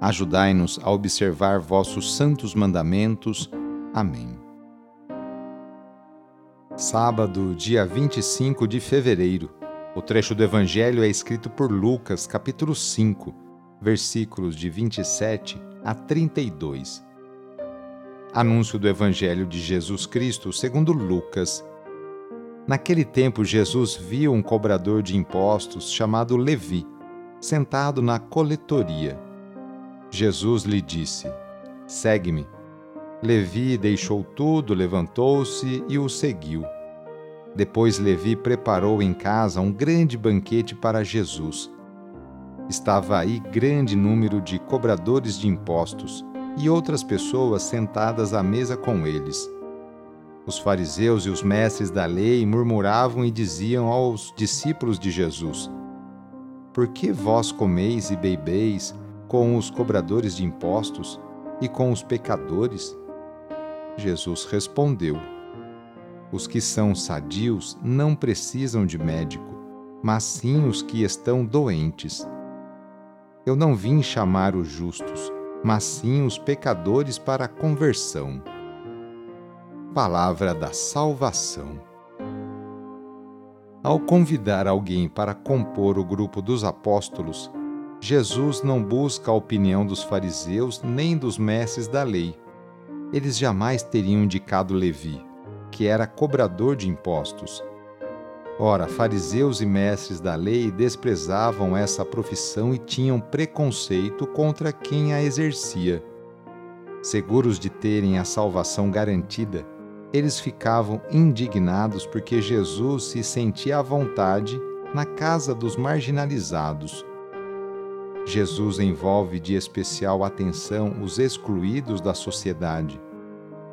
Ajudai-nos a observar vossos santos mandamentos. Amém. Sábado, dia 25 de fevereiro. O trecho do Evangelho é escrito por Lucas, capítulo 5, versículos de 27 a 32. Anúncio do Evangelho de Jesus Cristo segundo Lucas. Naquele tempo, Jesus viu um cobrador de impostos chamado Levi, sentado na coletoria Jesus lhe disse: Segue-me. Levi deixou tudo, levantou-se e o seguiu. Depois Levi preparou em casa um grande banquete para Jesus. Estava aí grande número de cobradores de impostos e outras pessoas sentadas à mesa com eles. Os fariseus e os mestres da lei murmuravam e diziam aos discípulos de Jesus: Por que vós comeis e bebeis com os cobradores de impostos e com os pecadores? Jesus respondeu: Os que são sadios não precisam de médico, mas sim os que estão doentes. Eu não vim chamar os justos, mas sim os pecadores para a conversão. Palavra da Salvação. Ao convidar alguém para compor o grupo dos apóstolos, Jesus não busca a opinião dos fariseus nem dos mestres da lei. Eles jamais teriam indicado Levi, que era cobrador de impostos. Ora, fariseus e mestres da lei desprezavam essa profissão e tinham preconceito contra quem a exercia. Seguros de terem a salvação garantida, eles ficavam indignados porque Jesus se sentia à vontade na casa dos marginalizados Jesus envolve de especial atenção os excluídos da sociedade.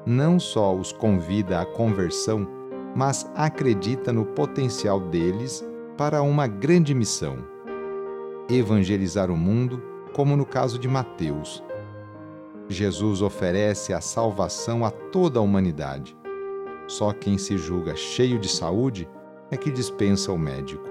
Não só os convida à conversão, mas acredita no potencial deles para uma grande missão: evangelizar o mundo, como no caso de Mateus. Jesus oferece a salvação a toda a humanidade. Só quem se julga cheio de saúde é que dispensa o médico.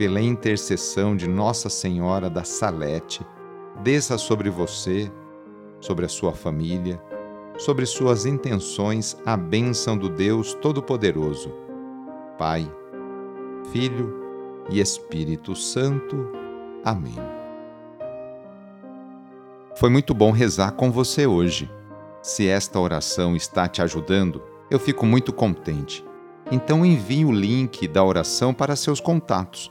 Pela intercessão de Nossa Senhora da Salete, desça sobre você, sobre a sua família, sobre suas intenções a bênção do Deus Todo-Poderoso Pai, Filho e Espírito Santo. Amém. Foi muito bom rezar com você hoje. Se esta oração está te ajudando, eu fico muito contente. Então envie o link da oração para seus contatos,